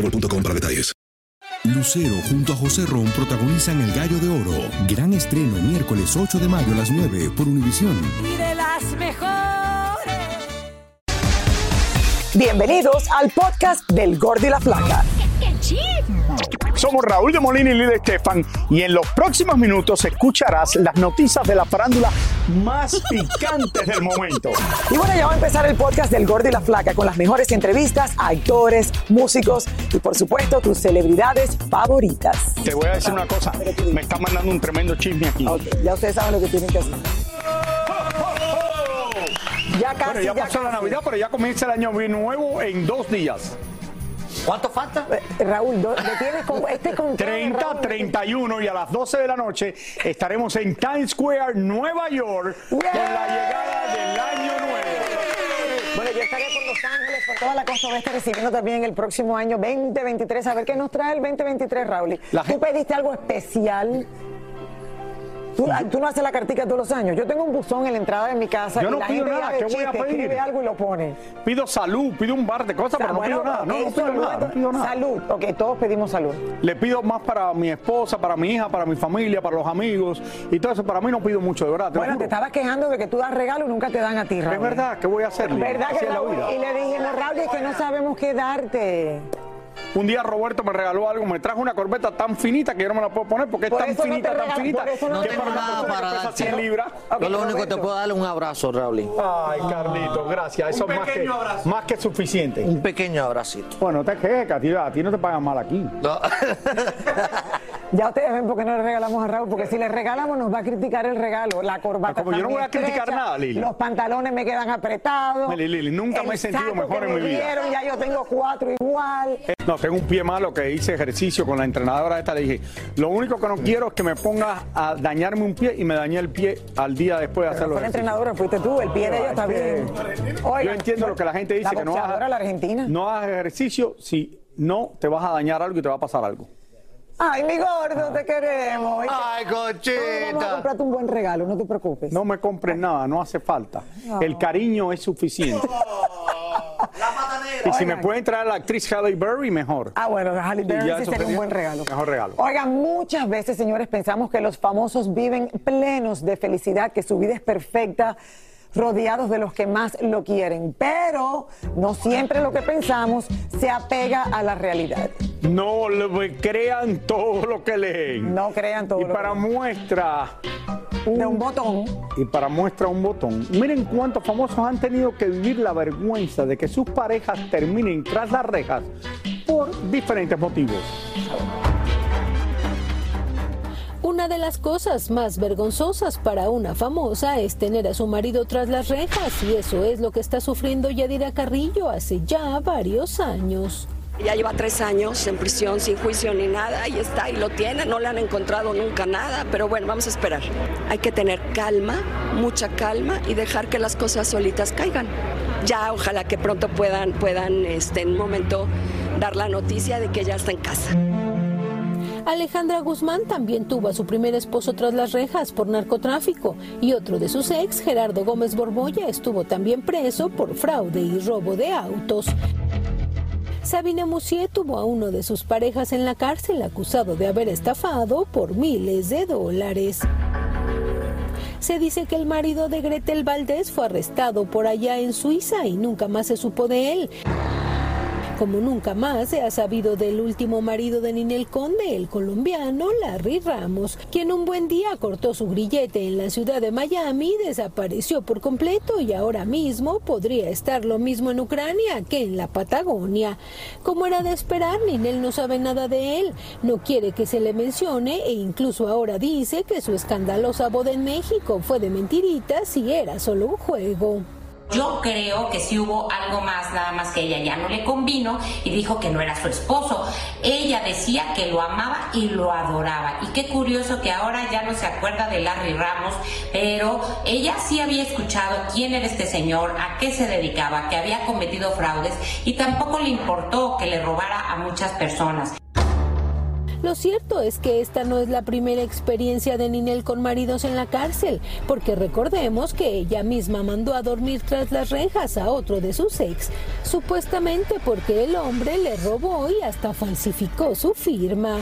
boostmobile.com para detalles. Lucero junto a José Ron protagonizan El Gallo de Oro. Gran estreno miércoles 8 de mayo a las 9 por Univisión. y de las mejores. Bienvenidos al podcast del Gordi y la Flaca. Somos Raúl de Molina y Lidia Estefan y en los próximos minutos escucharás las noticias de la farándula más picantes del momento. Y bueno, ya va a empezar el podcast del Gordi y la Flaca con las mejores entrevistas a actores, músicos y por supuesto tus celebridades favoritas. Te voy a decir una cosa, me está mandando un tremendo chisme aquí. Ok, ya ustedes saben lo que tienen que hacer. Ya casi, Bueno, ya ya pasó la. Navidad, pero ya comienza el año nuevo en dos días. ¿Cuánto falta? Eh, Raúl, do- ¿le tienes con este con 30, 31 y a las 12 de la noche estaremos en Times Square, Nueva York, con la llegada del año nuevo. Bueno, yo estaré por Los Ángeles, por toda la costa oeste, recibiendo también el próximo año 2023. A ver qué nos trae el 2023, Raúl. La ¿Tú pediste algo especial? ¿Tú, tú no haces la cartica todos los años. Yo tengo un buzón en la entrada de mi casa Yo y no la pido gente nada, ¿qué voy a pedir? escribe algo y lo pone. Pido salud, pido un bar de cosas, pero no Bueno, pido nada. No, no pido es nada, no bueno. pido nada. Salud. Ok, todos pedimos salud. Le pido más para mi esposa, para mi hija, para mi familia, para los amigos y todo eso. Para mí no pido mucho, de verdad. te Bueno, te estabas quejando de que tú das regalos y nunca te dan a ti, Raúl. Es verdad, ¿qué voy a hacer? Lili? ¿Verdad que es la vida. Y le dijimos, Raúl, es que no sabemos qué darte. Un día Roberto me regaló algo, me trajo una corbeta tan finita que yo no me la puedo poner porque Por es tan no finita, te tan regalo- finita. no que te para darte. 100 libras. Yo lo único que te puedo dar es un abrazo, Raúl. Ay, Carlito, gracias. Eso es más que, más que suficiente. Un pequeño abracito. Bueno, te quejes, que a ti, a ti no te pagan mal aquí. No. Ya ustedes ven por qué no le regalamos a Raúl, porque si le regalamos nos va a criticar el regalo. La corbata Como yo no voy a criticar estrecha, nada, Lili. Los pantalones me quedan apretados. Lili, Lili, nunca me he sentido mejor en me mi vida. ya yo tengo cuatro igual. No, tengo un pie malo que hice ejercicio con la entrenadora esta. Le dije, lo único que no quiero es que me pongas a dañarme un pie y me dañé el pie al día después de hacerlo. Fue la entrenadora, fuiste tú, el pie de ella está bien. Yo entiendo lo que la gente dice, la que no hagas, la argentina. no hagas ejercicio si no te vas a dañar algo y te va a pasar algo. Ay, mi gordo, te queremos. Ay, Vamos a cochita. comprarte un buen regalo, no te preocupes. No me compres nada, no hace falta. El cariño es suficiente. Y si me Oigan. traer a la actriz Halle Berry, mejor. Ah, bueno, Halle Berry ya sí sería un buen regalo. Mejor regalo. Oigan, muchas veces, señores, pensamos que los famosos viven plenos de felicidad, que su vida es perfecta, rodeados de los que más lo quieren. Pero no siempre lo que pensamos se apega a la realidad. No le crean todo lo que leen. No crean todo Y lo para que- muestra, De un botón. y para muestra un botón, miren cuántos famosos han tenido que vivir la vergüenza de que sus parejas terminen tras las rejas por diferentes motivos. De las cosas más vergonzosas para una famosa es tener a su marido tras las rejas y eso es lo que está sufriendo Yadira Carrillo hace ya varios años. Ya lleva tres años en prisión sin juicio ni nada, ahí está, y lo tiene, no le han encontrado nunca nada, pero bueno, vamos a esperar. Hay que tener calma, mucha calma y dejar que las cosas solitas caigan. Ya ojalá que pronto puedan, puedan este, en un momento dar la noticia de que ya está en casa. Alejandra Guzmán también tuvo a su primer esposo tras las rejas por narcotráfico y otro de sus ex, Gerardo Gómez Borbolla, estuvo también preso por fraude y robo de autos. Sabina Musier tuvo a uno de sus parejas en la cárcel acusado de haber estafado por miles de dólares. Se dice que el marido de Gretel Valdés fue arrestado por allá en Suiza y nunca más se supo de él. Como nunca más se ha sabido del último marido de Ninel Conde, el colombiano Larry Ramos, quien un buen día cortó su grillete en la ciudad de Miami, desapareció por completo y ahora mismo podría estar lo mismo en Ucrania que en la Patagonia. Como era de esperar, Ninel no sabe nada de él, no quiere que se le mencione e incluso ahora dice que su escandalosa boda en México fue de mentiritas y era solo un juego. Yo creo que sí hubo algo más, nada más que ella ya no le convino y dijo que no era su esposo. Ella decía que lo amaba y lo adoraba. Y qué curioso que ahora ya no se acuerda de Larry Ramos, pero ella sí había escuchado quién era este señor, a qué se dedicaba, que había cometido fraudes y tampoco le importó que le robara a muchas personas. Lo cierto es que esta no es la primera experiencia de Ninel con maridos en la cárcel, porque recordemos que ella misma mandó a dormir tras las rejas a otro de sus ex, supuestamente porque el hombre le robó y hasta falsificó su firma.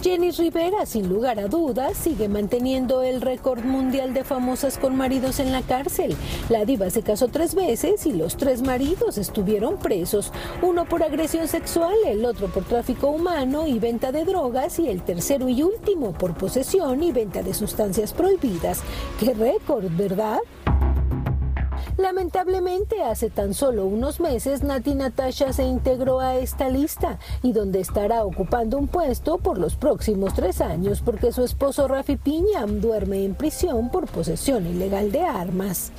Jenny Rivera, sin lugar a dudas, sigue manteniendo el récord mundial de famosas con maridos en la cárcel. La diva se casó tres veces y los tres maridos estuvieron presos. Uno por agresión sexual, el otro por tráfico humano y venta de drogas y el tercero y último por posesión y venta de sustancias prohibidas. ¡Qué récord, verdad! Lamentablemente, hace tan solo unos meses, Nati Natasha se integró a esta lista y donde estará ocupando un puesto por los próximos tres años porque su esposo Rafi Piña duerme en prisión por posesión ilegal de armas.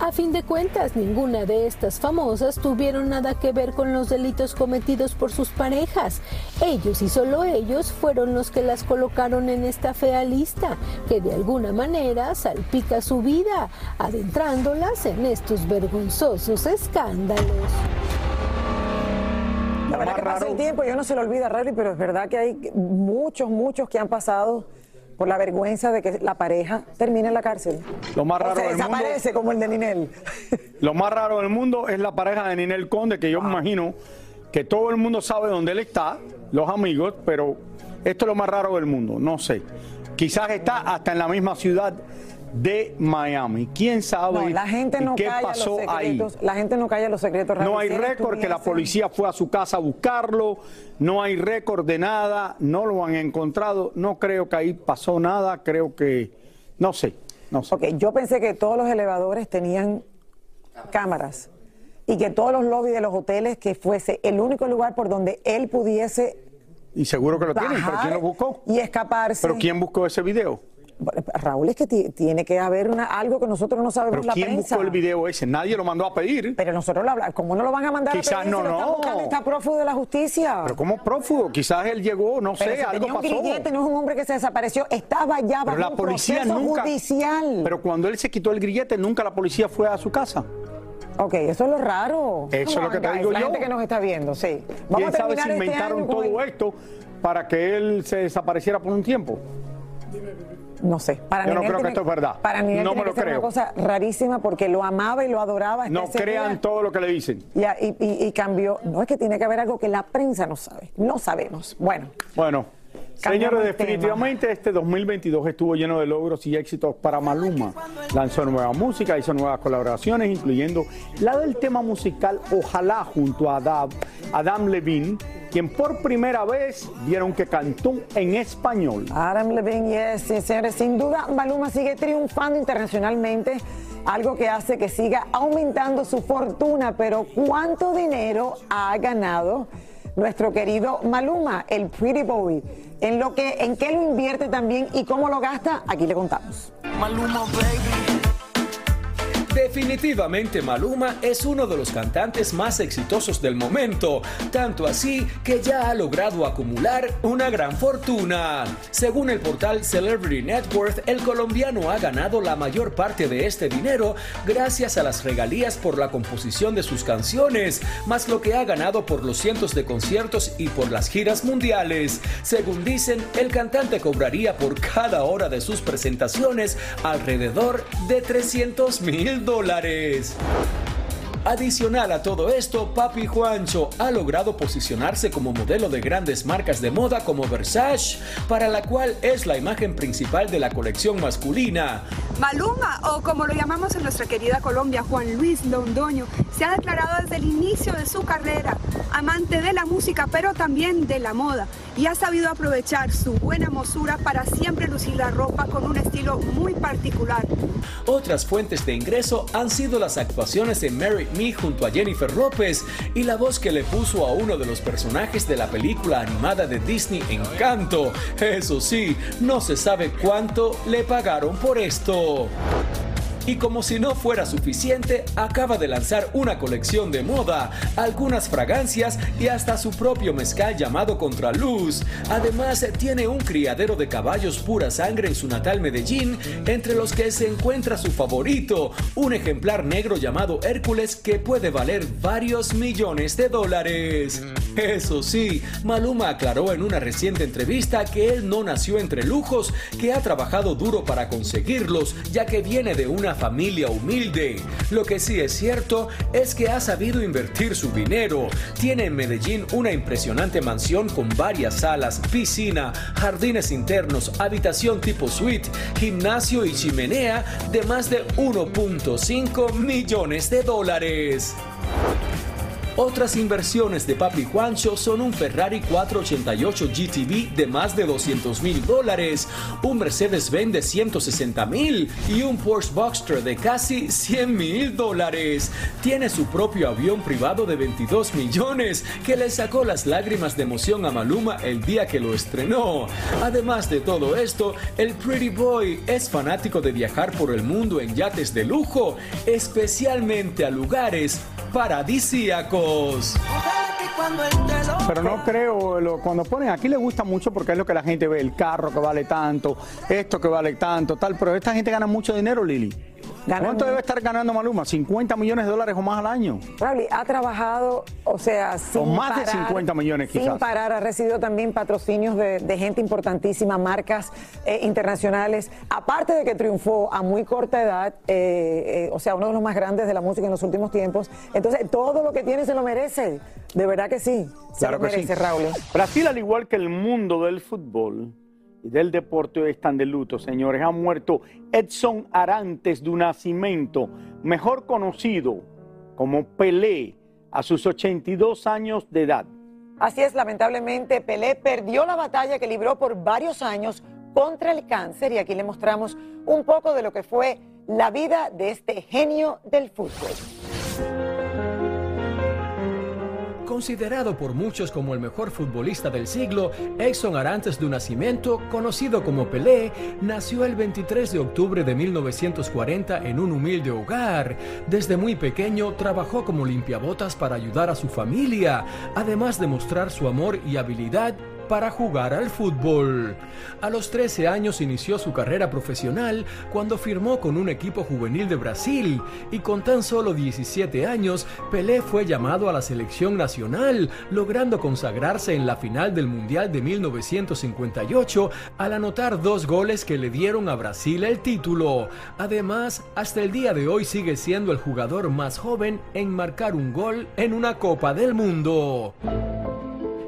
A fin de cuentas, ninguna de estas famosas tuvieron nada que ver con los delitos cometidos por sus parejas. Ellos y solo ellos fueron los que las colocaron en esta fea lista, que de alguna manera salpica su vida, adentrándolas en estos vergonzosos escándalos. La verdad que pasa el tiempo, yo no se lo olvida, Rally, pero es verdad que hay muchos, muchos que han pasado por la vergüenza de que la pareja termine en la cárcel. Lo más raro o se del desaparece como el de Ninel. Lo más raro del mundo es la pareja de Ninel Conde, que yo me imagino que todo el mundo sabe dónde él está, los amigos, pero esto es lo más raro del mundo, no sé. Quizás está hasta en la misma ciudad de Miami. ¿Quién sabe No, la gente no qué calla pasó los ahí? La gente no calla los secretos. No hay récord que la policía fue a su casa a buscarlo, no hay récord de nada, no lo han encontrado, no creo que ahí pasó nada, creo que, no sé, no sé. Ok, yo pensé que todos los elevadores tenían cámaras y que todos los lobbies de los hoteles que fuese el único lugar por donde él pudiese Y seguro que lo tienen, pero ¿quién lo buscó? y escaparse. ¿Pero quién buscó ese video? Raúl, es que ti- tiene que haber una, algo que nosotros no sabemos ¿Pero la quién prensa. buscó el video ese? Nadie lo mandó a pedir. Pero nosotros lo hablamos. ¿Cómo no lo van a mandar Quizás a pedir no, si está no. buscando? Está prófugo de la justicia. Pero como prófugo, quizás él llegó, no Pero sé, si algo tenía un pasó. grillete, no es un hombre que se desapareció, estaba ya bajo Pero la un policía proceso nunca. judicial. Pero cuando él se quitó el grillete, nunca la policía fue a su casa. Ok, eso es lo raro. Eso es lo que te guys, digo la yo. gente que nos está viendo, sí. Vamos ¿Quién a sabe si este inventaron todo el- esto para que él se desapareciera por un tiempo? No sé. Para Yo no creo que esto es verdad. Para Ninel No me lo creo. una cosa rarísima porque lo amaba y lo adoraba. No crean día. todo lo que le dicen. Ya, y, y- y cambió. No es que tiene que haber algo que la prensa no sabe. No sabemos. Bueno, Bueno, señores, definitivamente este 2022 estuvo lleno de logros y éxitos para Maluma. Lanzó nueva música, hizo nuevas colaboraciones, incluyendo la del tema musical Ojalá junto a Adam, Adam Levine, quien por primera vez vieron que cantó en español. Adam Levine, yes, sí, señores. Sin duda, Maluma sigue triunfando internacionalmente. Algo que hace que siga aumentando su fortuna. Pero ¿cuánto dinero ha ganado nuestro querido Maluma, el Pretty Boy? En, lo que, ¿En qué lo invierte también y cómo lo gasta? Aquí le contamos. Maluma, baby. Definitivamente Maluma es uno de los cantantes más exitosos del momento, tanto así que ya ha logrado acumular una gran fortuna. Según el portal Celebrity Net Worth, el colombiano ha ganado la mayor parte de este dinero gracias a las regalías por la composición de sus canciones, más lo que ha ganado por los cientos de conciertos y por las giras mundiales. Según dicen, el cantante cobraría por cada hora de sus presentaciones alrededor de 300 mil Adicional a todo esto, Papi Juancho ha logrado posicionarse como modelo de grandes marcas de moda como Versace, para la cual es la imagen principal de la colección masculina. Maluma, o como lo llamamos en nuestra querida Colombia, Juan Luis Londoño, se ha declarado desde el inicio de su carrera amante de la música, pero también de la moda, y ha sabido aprovechar su buena mosura para siempre lucir la ropa con un estilo muy particular. Otras fuentes de ingreso han sido las actuaciones de Mary Me junto a Jennifer López y la voz que le puso a uno de los personajes de la película animada de Disney Encanto. Eso sí, no se sabe cuánto le pagaron por esto. Y como si no fuera suficiente, acaba de lanzar una colección de moda, algunas fragancias y hasta su propio mezcal llamado Contraluz. Además, tiene un criadero de caballos pura sangre en su natal Medellín, entre los que se encuentra su favorito, un ejemplar negro llamado Hércules que puede valer varios millones de dólares. Eso sí, Maluma aclaró en una reciente entrevista que él no nació entre lujos, que ha trabajado duro para conseguirlos, ya que viene de una familia humilde. Lo que sí es cierto es que ha sabido invertir su dinero. Tiene en Medellín una impresionante mansión con varias salas, piscina, jardines internos, habitación tipo suite, gimnasio y chimenea de más de 1.5 millones de dólares. Otras inversiones de Papi Juancho son un Ferrari 488 GTV de más de 200 mil dólares, un Mercedes-Benz de 160 mil y un Porsche Boxster de casi 100 mil dólares. Tiene su propio avión privado de 22 millones que le sacó las lágrimas de emoción a Maluma el día que lo estrenó. Además de todo esto, el Pretty Boy es fanático de viajar por el mundo en yates de lujo, especialmente a lugares paradisíacos. Pero no creo, lo- cuando ponen aquí le gusta mucho porque es lo que la gente ve, el carro que vale tanto, esto que vale tanto, tal, pero esta gente gana mucho dinero, Lili. ¿Cuánto debe estar ganando Maluma? ¿50 millones de dólares o más al año? Raúl, ha trabajado, o sea, sin O más de parar, 50 millones, Sin quizás. parar, ha recibido también patrocinios de, de gente importantísima, marcas eh, internacionales. Aparte de que triunfó a muy corta edad, eh, eh, o sea, uno de los más grandes de la música en los últimos tiempos. Entonces, todo lo que tiene se lo merece. De verdad que sí. Se Claro lo que sí. merece, Raúl. Brasil, al igual que el mundo del fútbol y del deporte, están de luto, señores. Ha muerto Edson Arantes do Nascimento, mejor conocido como Pelé, a sus 82 años de edad. Así es, lamentablemente, Pelé perdió la batalla que libró por varios años contra el cáncer y aquí le mostramos un poco de lo que fue la vida de este genio del fútbol. Considerado por muchos como el mejor futbolista del siglo, Edson Arantes do Nascimento, conocido como Pelé, nació el 23 de octubre de 1940 en un humilde hogar. Desde muy pequeño trabajó como limpiabotas para ayudar a su familia, además de mostrar su amor y habilidad para jugar al fútbol. A los 13 años inició su carrera profesional cuando firmó con un equipo juvenil de Brasil y con tan solo 17 años Pelé fue llamado a la selección nacional, logrando consagrarse en la final del Mundial de 1958 al anotar dos goles que le dieron a Brasil el título. Además, hasta el día de hoy sigue siendo el jugador más joven en marcar un gol en una Copa del Mundo.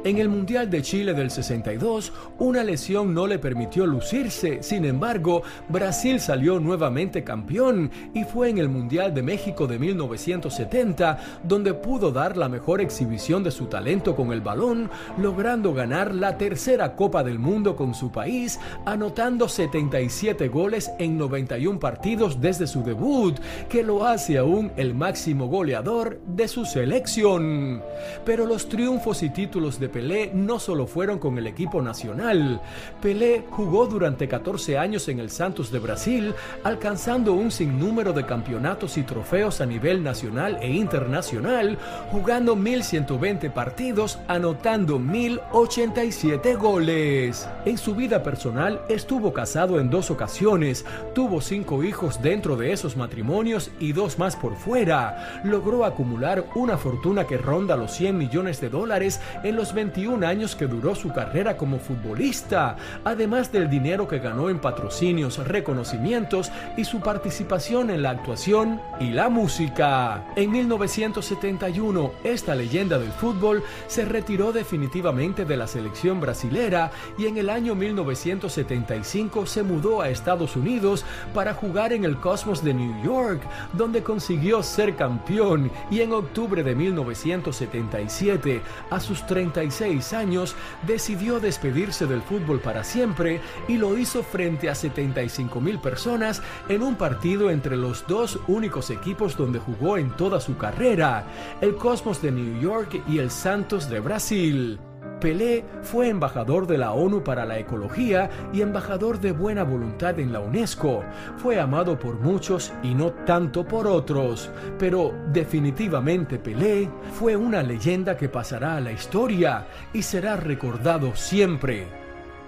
En el Mundial de Chile del 62, una lesión no le permitió lucirse. Sin embargo, Brasil salió nuevamente campeón y fue en el Mundial de México de 1970 donde pudo dar la mejor exhibición de su talento con el balón, logrando ganar la tercera Copa del Mundo con su país, anotando 77 goles en 91 partidos desde su debut, que lo hace aún el máximo goleador de su selección. Pero los triunfos y títulos de Pelé no solo fueron con el equipo nacional. Pelé jugó durante 14 años en el Santos de Brasil, alcanzando un sinnúmero de campeonatos y trofeos a nivel nacional e internacional, jugando 1120 partidos, anotando 1087 goles. En su vida personal estuvo casado en dos ocasiones, tuvo cinco hijos dentro de esos matrimonios y dos más por fuera. Logró acumular una fortuna que ronda los 100 millones de dólares en los 21 años que duró su carrera como futbolista, además del dinero que ganó en patrocinios, reconocimientos y su participación en la actuación y la música. En 1971, esta leyenda del fútbol se retiró definitivamente de la selección brasilera y en el año 1975 se mudó a Estados Unidos para jugar en el Cosmos de New York, donde consiguió ser campeón y en octubre de 1977, a sus 36 años, decidió despedirse del fútbol para siempre y lo hizo frente a 75 mil personas en un partido entre los dos únicos equipos donde jugó en toda su carrera, el Cosmos de New York y el Santos de Brasil. Pelé fue embajador de la ONU para la Ecología y embajador de buena voluntad en la UNESCO. Fue amado por muchos y no tanto por otros, pero definitivamente Pelé fue una leyenda que pasará a la historia y será recordado siempre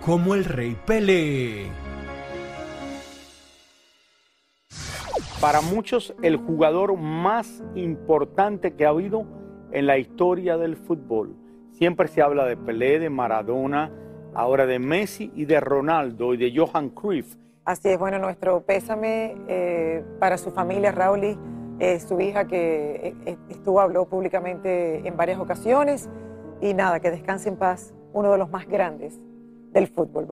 como el Rey Pelé. Para muchos, el jugador más importante que ha habido en la historia del fútbol. Siempre se habla de Pelé, de Maradona, ahora de Messi y de Ronaldo y de Johan Cruyff. Así es, bueno, nuestro pésame eh, para su familia, Raúl, eh, su hija que eh, estuvo, habló públicamente en varias ocasiones. Y nada, que descanse en paz, uno de los más grandes del fútbol.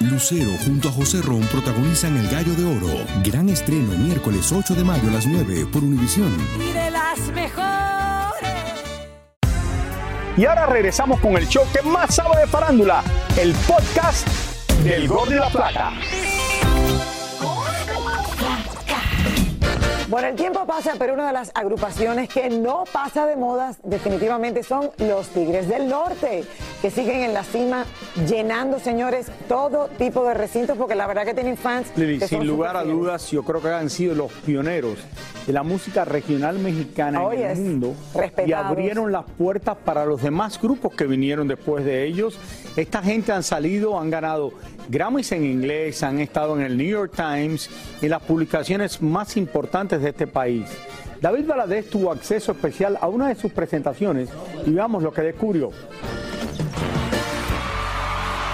Lucero junto a José Ron protagonizan El Gallo de Oro. Gran estreno miércoles 8 de mayo a las 9 por Univisión. Y de las mejores. Y ahora regresamos con el show que más sabe de farándula, el podcast del Gol de la Plata. Bueno, el tiempo pasa, pero una de las agrupaciones que no pasa de modas definitivamente son los Tigres del Norte, que siguen en la cima llenando, señores, todo tipo de recintos, porque la verdad que tienen fans. Lili, que sin lugar a dudas, yo creo que han sido los pioneros de la música regional mexicana en el mundo y abrieron las puertas para los demás grupos que vinieron después de ellos. Esta gente han salido, han ganado Grammys en inglés, han estado en el New York Times y las publicaciones más importantes de este país. David Valadez tuvo acceso especial a una de sus presentaciones y veamos lo que descubrió.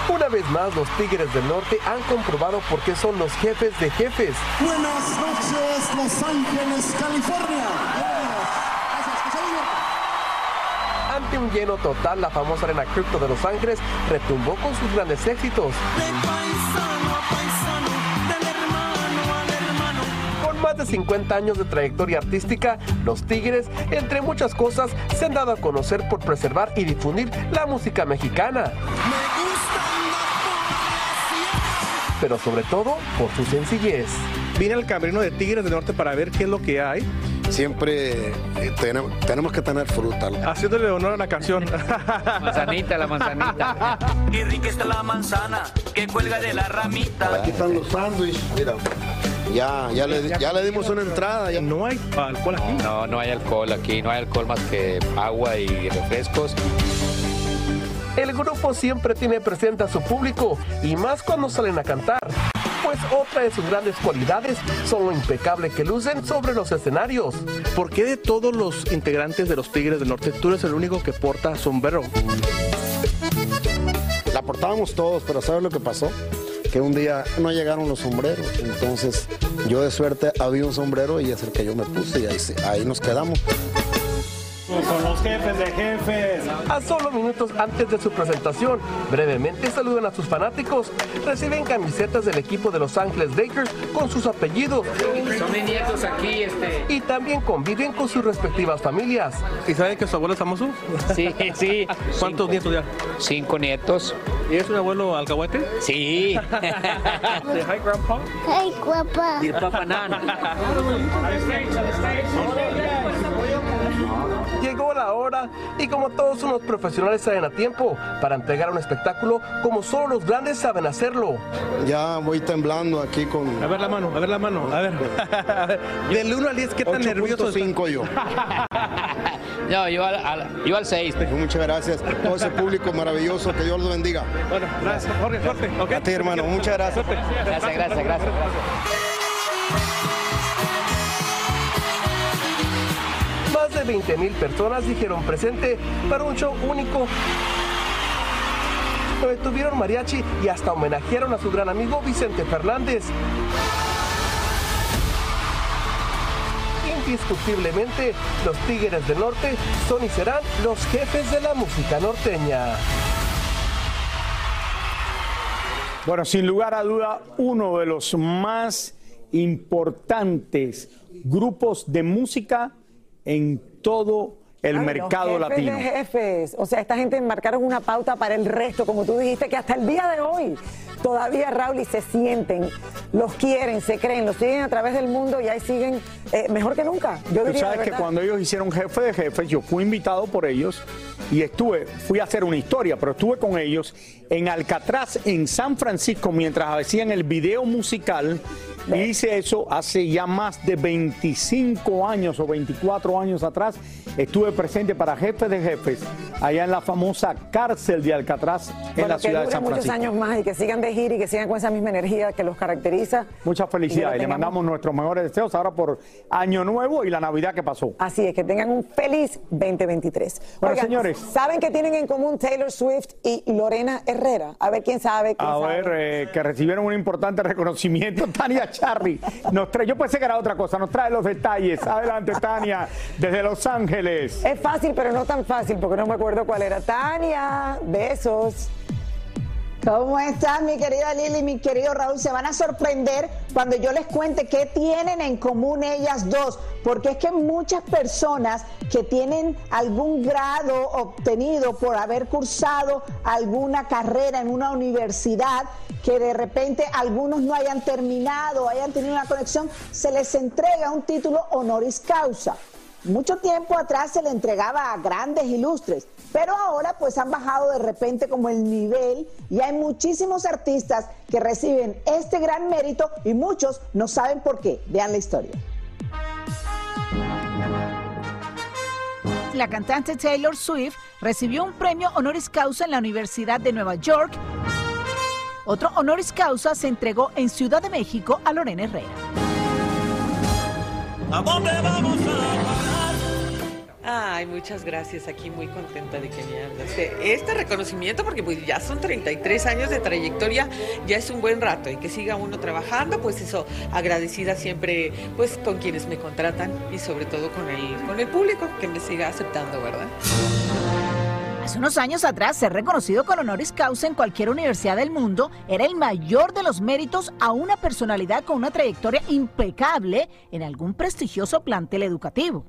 Una vez más, los Tigres del Norte han comprobado por qué son los jefes de jefes. Buenas noches, Los Ángeles, California. Ante un lleno total, la famosa arena cripto de Los Ángeles retumbó con sus grandes éxitos. Más de 50 años de trayectoria artística, los Tigres, entre muchas cosas, se han dado a conocer por preservar y difundir la música mexicana. Pero sobre todo por su sencillez. Vine al camerino de Tigres del Norte para ver qué es lo que hay. Siempre eh, tenemos, tenemos que tener fruta. Haciéndole honor a la canción. Manzanita, la manzanita. Qué rica está la manzana que cuelga de la ramita. Aquí están los sándwiches, mira. Ya, ya, le, ya le dimos una entrada. Ya. No hay alcohol aquí. No, no hay alcohol aquí, no hay alcohol más que agua y refrescos. El grupo siempre tiene presente a su público y más cuando salen a cantar. Pues otra de sus grandes cualidades son lo impecable que lucen sobre los escenarios. ¿Por qué de todos los integrantes de los Tigres del Norte tú eres el único que porta sombrero? La portábamos todos, pero ¿sabes lo que pasó? Que un día no llegaron los sombreros. Entonces, yo de suerte había un sombrero y es el que yo me puse y ahí, ahí nos quedamos. Con los jefes de jefes. A solo minutos antes de su presentación, brevemente saludan a sus fanáticos, reciben camisetas del equipo de Los Ángeles Lakers con sus apellidos. Son mis nietos aquí, este. Y también conviven con sus respectivas familias. ¿Y saben que su abuelo es famoso? Sí, sí. ¿Cuántos nietos ya? Cinco nietos. ¿Y es un abuelo alcahuete? Sí. Hi, Grandpa. Hey, guapa. Y el Papa Nan. Llegó la hora y como todos unos profesionales salen a tiempo para entregar un espectáculo como solo los grandes saben hacerlo. Ya voy temblando aquí con... A ver la mano, a ver la mano, a ver. Del 1 al 10, ¿qué tan nervioso 5 yo. No, yo al, al, yo al 6. Muchas gracias todo ese público maravilloso, que Dios los bendiga. Bueno, gracias, Jorge, suerte. ¿ok? A ti, hermano, muchas gracias. Gracias, gracias, gracias. Más de 20 mil personas dijeron presente para un show único. Donde tuvieron mariachi y hasta homenajearon a su gran amigo Vicente Fernández. Indiscutiblemente, los Tigres del Norte son y serán los jefes de la música norteña. Bueno, sin lugar a duda, uno de los más importantes grupos de música en todo el Ay, mercado los jefes latino. de jefes. O sea, esta gente marcaron una pauta para el resto, como tú dijiste, que hasta el día de hoy todavía Raúl y se sienten, los quieren, se creen, los siguen a través del mundo y ahí siguen eh, mejor que nunca. Yo Tú diría sabes de que cuando ellos hicieron jefe de jefes, yo fui invitado por ellos y estuve, fui a hacer una historia, pero estuve con ellos en Alcatraz, en San Francisco, mientras hacían el video musical. Y hice eso hace ya más de 25 años o 24 años atrás. Estuve presente para jefes de jefes allá en la famosa cárcel de Alcatraz en Bueno, la ciudad de San muchos Francisco. años más y que sigan de gira y que sigan con esa misma energía que los caracteriza. Muchas felicidades. Le mandamos nuestros mejores deseos ahora por Año Nuevo y la Navidad que pasó. Así es, que tengan un feliz 2023. Bueno, señores. ¿Saben que tienen en común Taylor Swift y Lorena Herrera? A ver quién sabe. Quién A sabe. ver, eh, que recibieron un importante reconocimiento. Tania Charry nos trae, yo pensé que era otra cosa, nos trae los detalles. Adelante, Tania, desde Los Ángeles. Es fácil, pero no tan fácil, porque no me acuerdo cuál era. Tania, besos. ¿Cómo estás, mi querida Lili, mi querido Raúl? Se van a sorprender cuando yo les cuente qué tienen en común ellas dos, porque es que muchas personas que tienen algún grado obtenido por haber cursado alguna carrera en una universidad, que de repente algunos no hayan terminado, hayan tenido una conexión, se les entrega un título honoris causa. Mucho tiempo atrás se le entregaba a grandes ilustres, pero ahora pues han bajado de repente como el nivel y hay muchísimos artistas que reciben este gran mérito y muchos no saben por qué. Vean la historia. La cantante Taylor Swift recibió un premio honoris causa en la Universidad de Nueva York. Otro honoris causa se entregó en Ciudad de México a Lorena Herrera. ¿A dónde vamos a Ay, muchas gracias. Aquí muy contenta de que me hagas este reconocimiento, porque pues ya son 33 años de trayectoria, ya es un buen rato y que siga uno trabajando, pues eso, agradecida siempre pues con quienes me contratan y sobre todo con el, con el público que me siga aceptando, ¿verdad? Hace unos años atrás, ser reconocido con honoris causa en cualquier universidad del mundo era el mayor de los méritos a una personalidad con una trayectoria impecable en algún prestigioso plantel educativo.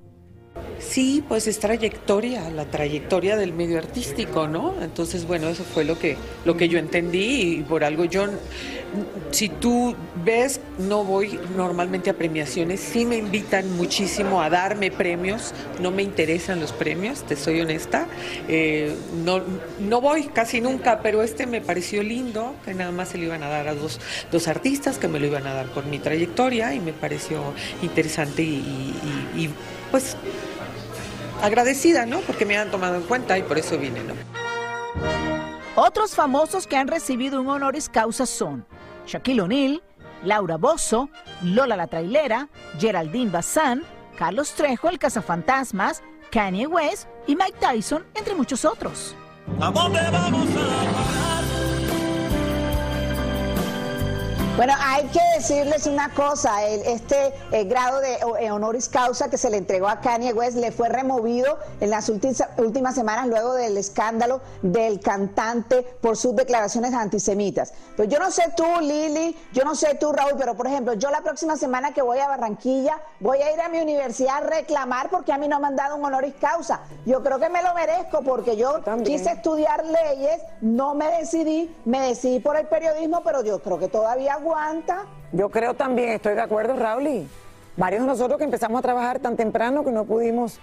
Sí, pues es trayectoria, la trayectoria del medio artístico, ¿no? Entonces, bueno, eso fue lo que, lo que yo entendí y por algo yo, si tú ves, no voy normalmente a premiaciones, sí me invitan muchísimo a darme premios, no me interesan los premios, te soy honesta, Eh, no, no voy casi nunca, pero este me pareció lindo, que nada más se lo iban a dar a dos, dos artistas, que me lo iban a dar por mi trayectoria y me pareció interesante y, pues agradecida, ¿no? Porque me han tomado en cuenta y por eso vine, ¿no? Otros famosos que han recibido un honoris causa son Shaquille O'Neal, Laura Bozo, Lola la Trailera, Geraldine Bazán, Carlos Trejo, el Cazafantasmas, Kanye West y Mike Tyson, entre muchos otros. ¿A dónde vamos a Bueno, hay que decirles una cosa, el- este eh, grado de eh, honoris causa que se le entregó a Kanye West le fue removido en las últimas, últimas semanas luego del escándalo del cantante por sus declaraciones antisemitas. Pues yo no sé tú, Lili, yo no sé tú, Raúl, pero por ejemplo, yo la próxima semana que voy a Barranquilla voy a ir a mi universidad a reclamar porque a mí no me han dado un honoris causa. Yo creo que me lo merezco porque yo quise estudiar leyes, no me decidí, me decidí por el periodismo, pero yo creo que todavía aguanta. Yo creo también, estoy de acuerdo, Raúl. y Varios de nosotros que empezamos a trabajar tan temprano que no pudimos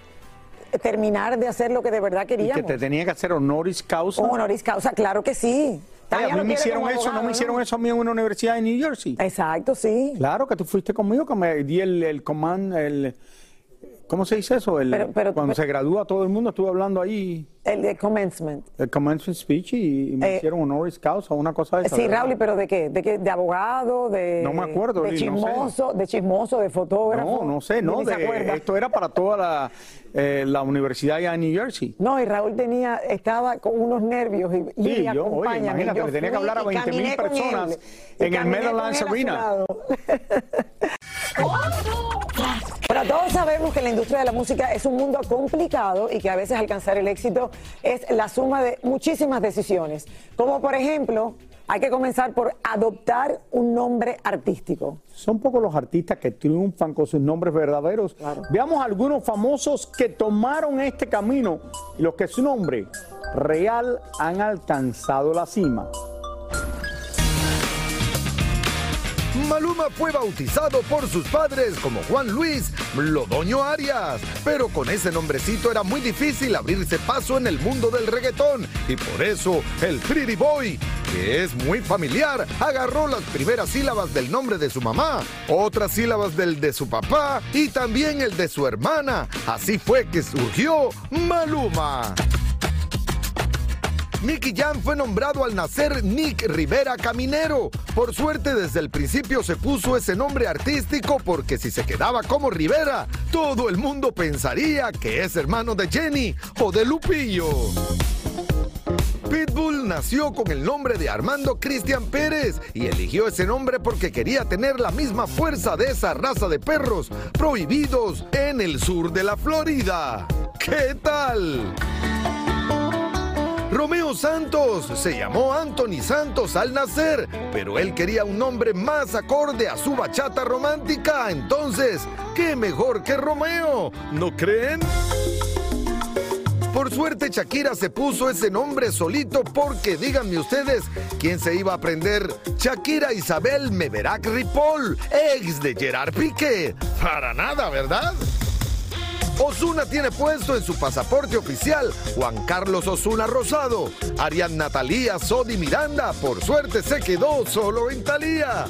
terminar de hacer lo que de verdad Y queríamos. que te tenía que hacer honoris causa. Un honoris causa, claro que sí. A mí me hicieron eso, no me hicieron eso a mí en una universidad en New Jersey. Exacto, sí. Claro que tú fuiste conmigo, que me di el, el command, el, ¿cómo se dice eso? El, Pero- pero- cuando pero- se gradúa todo el mundo, estuve hablando ahí, El de commencement. el commencement speech y, y me Eh, hicieron honoris causa, una cosa de esa. Sí. Raúl, pero ¿de qué? ¿De qué? ¿De abogado? De, No me acuerdo, De Lili, no sé. chismoso, de chismoso, de fotógrafo. No, no sé, no, de- esto era para toda la, eh, la universidad allá en New Jersey. No, y Raúl tenía, estaba con unos nervios y, y Sí, yo, oye, imagínate, Yo le tenía que hablar a y 20 mil personas él, en el Meadowlands Arena. todos sabemos que la industria de la música es un mundo complicado y que a veces alcanzar el éxito es la suma de muchísimas decisiones. Como por ejemplo, hay que comenzar por adoptar un nombre artístico. Son pocos los artistas que triunfan con sus nombres verdaderos. Veamos algunos famosos que tomaron este camino y los que su nombre real han alcanzado la cima. Maluma fue bautizado por sus padres como Juan Luis Lodoño Arias, pero con ese nombrecito era muy difícil abrirse paso en el mundo del reggaetón y por eso el Pretty Boy, que es muy familiar, agarró las primeras sílabas del nombre de su mamá, otras sílabas del de su papá y también el de su hermana. Así fue que surgió Maluma. Nicky Jam fue nombrado al nacer Nick Rivera Caminero. Por suerte, desde el principio se puso ese nombre artístico porque si se quedaba como Rivera, todo el mundo pensaría que es hermano de Jenny o de Lupillo. Pitbull nació con el nombre de Armando Cristian Pérez y eligió ese nombre porque quería tener la misma fuerza de esa raza de perros prohibidos en el sur de la Florida. ¿Qué tal? Romeo Santos se llamó Anthony Santos al nacer, pero él quería un nombre más acorde a su bachata romántica. Entonces, ¿qué mejor que Romeo? ¿No creen? Por suerte Shakira se puso ese nombre solito porque díganme ustedes quién se iba a aprender. Shakira Isabel Meverac Ripoll, ex de Gerard Piqué. Para nada, ¿verdad? Osuna tiene puesto en su pasaporte oficial Juan Carlos Osuna Rosado. Ariadna Talía Sodi Miranda, por suerte se quedó solo en Talía.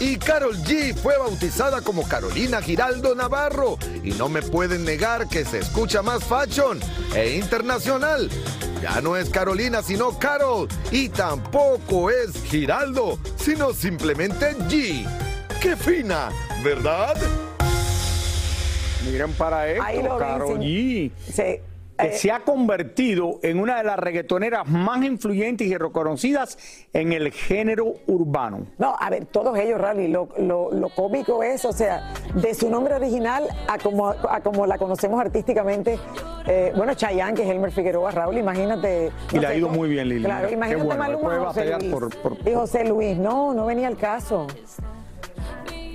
Y Carol G fue bautizada como Carolina Giraldo Navarro. Y no me pueden negar que se escucha más fashion e internacional. Ya no es Carolina, sino Carol. Y tampoco es Giraldo, sino simplemente G. ¡Qué fina! ¿Verdad? Miren para esto. G. Sí. que Eh, se ha convertido en una de las reggaetoneras más influyentes y reconocidas en el género urbano. No, a ver, todos ellos, Rally, lo, lo, lo cómico es, o sea, de su nombre original a como, a como la conocemos artísticamente. eh, bueno, Chayanne, que es Elmer Figueroa, Raúl, imagínate. Y le ha ido ¿cómo? muy bien, Lili. Claro, imagínate bueno, Maluma José Luis. por- por- Y José Luis, no, no venía al caso.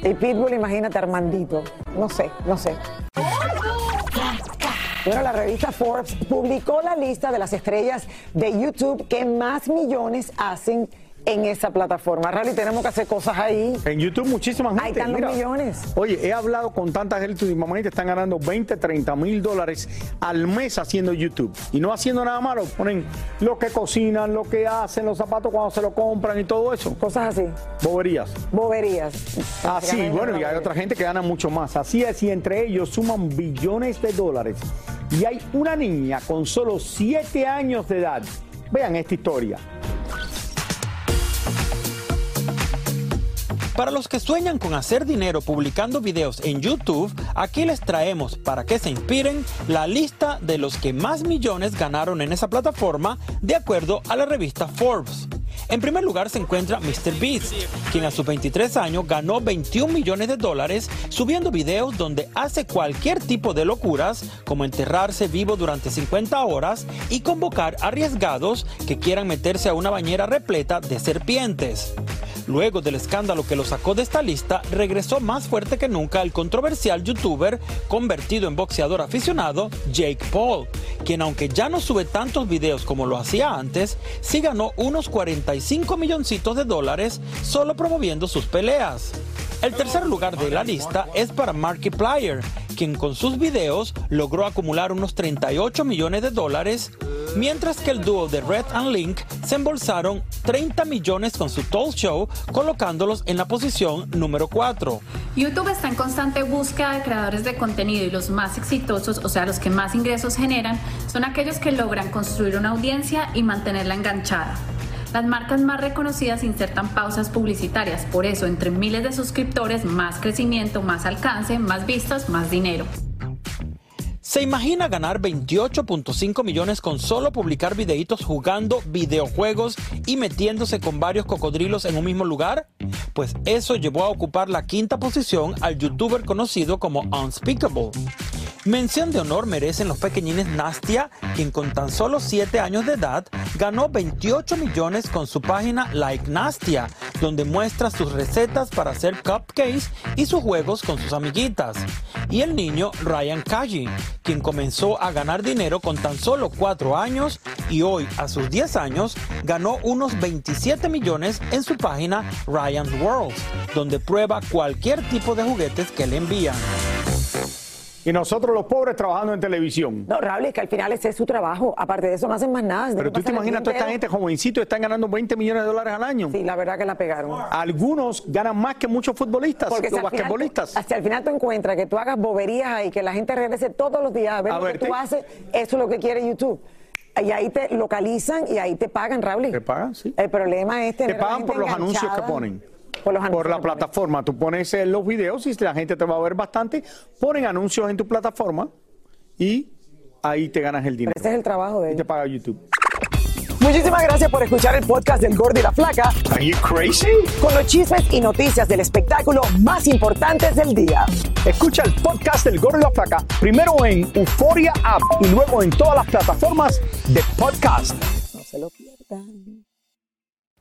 Y Pitbull, imagínate Armandito. No sé, no sé. Bueno, la revista Forbes publicó la lista de las estrellas de YouTube que más millones hacen en esa plataforma. Rally, tenemos que hacer cosas ahí. En YouTube muchísimas gente. Ahí están los mira. millones. Oye, he hablado con tanta gente últimamente que están ganando 20, 30 mil dólares al mes haciendo YouTube. Y no haciendo nada malo. Ponen lo que cocinan, lo que hacen, los zapatos cuando se lo compran y todo eso. Cosas así. Boberías. Boberías. Ah, sí, bueno, y hay otra gente que gana mucho más. Así es, y entre ellos suman billones de dólares. Y hay una niña con solo 7 años de edad. Vean esta historia. Para los que sueñan con hacer dinero publicando videos en YouTube, aquí les traemos, para que se inspiren, la lista de los que más millones ganaron en esa plataforma de acuerdo a la revista Forbes. En primer lugar se encuentra MrBeast, quien a sus 23 años ganó 21 millones de dólares subiendo videos donde hace cualquier tipo de locuras, como enterrarse vivo durante 50 horas y convocar arriesgados que quieran meterse a una bañera repleta de serpientes. Luego del escándalo que lo sacó de esta lista, regresó más fuerte que nunca el controversial youtuber convertido en boxeador aficionado Jake Paul, quien aunque ya no sube tantos videos como lo hacía antes, sí ganó unos 45 milloncitos de dólares solo promoviendo sus peleas. El tercer lugar de la lista es para Markiplier, quien con sus videos logró acumular unos 38 millones de dólares, mientras que el dúo de Red and Link se embolsaron 30 millones con su talk show, colocándolos en la posición número 4. YouTube está en constante búsqueda de creadores de contenido y los más exitosos, o sea, los que más ingresos generan, son aquellos que logran construir una audiencia y mantenerla enganchada. Las marcas más reconocidas insertan pausas publicitarias, por eso entre miles de suscriptores, más crecimiento, más alcance, más vistas, más dinero. ¿Se imagina ganar 28.5 millones con solo publicar videitos jugando videojuegos y metiéndose con varios cocodrilos en un mismo lugar? Pues eso llevó a ocupar la quinta posición al youtuber conocido como Unspeakable. Mención de honor merecen los pequeñines Nastia, quien con tan solo 7 años de edad ganó 28 millones con su página Like Nastia, donde muestra sus recetas para hacer cupcakes y sus juegos con sus amiguitas. Y el niño Ryan Kaji, quien comenzó a ganar dinero con tan solo 4 años y hoy a sus 10 años ganó unos 27 millones en su página Ryan's World, donde prueba cualquier tipo de juguetes que le envían. Y nosotros los pobres trabajando en televisión. No, Raúl, es que al final ese es su trabajo. Aparte de eso no hacen más nada. Pero tú te imaginas toda esta gente jovencito están ganando 20 millones de dólares al año. Sí, la verdad que la pegaron. Algunos ganan más que muchos futbolistas, Porque los si final basquetbolistas. hasta el final tú encuentras que tú hagas boberías ahí, que la gente regrese todos los días a ver A lo que tú haces, eso es lo que quiere YouTube. Y ahí te localizan y ahí te pagan, Raúl. Te pagan, sí. El problema es Te tener la pagan por los anuncios que ponen. Por los anuncios Por la plataforma. Tú pones eh, los videos y la gente te va a ver bastante. Ponen anuncios en tu plataforma y ahí te ganas el dinero. Ese es el trabajo de Y te paga YouTube. Muchísimas gracias por escuchar el podcast del Gordo y la Flaca. Are you crazy? Con los chismes y noticias del espectáculo más importantes del día. Escucha el podcast del Gordo y la Flaca primero en Euforia App y luego en todas las plataformas de podcast. No se lo pierdan.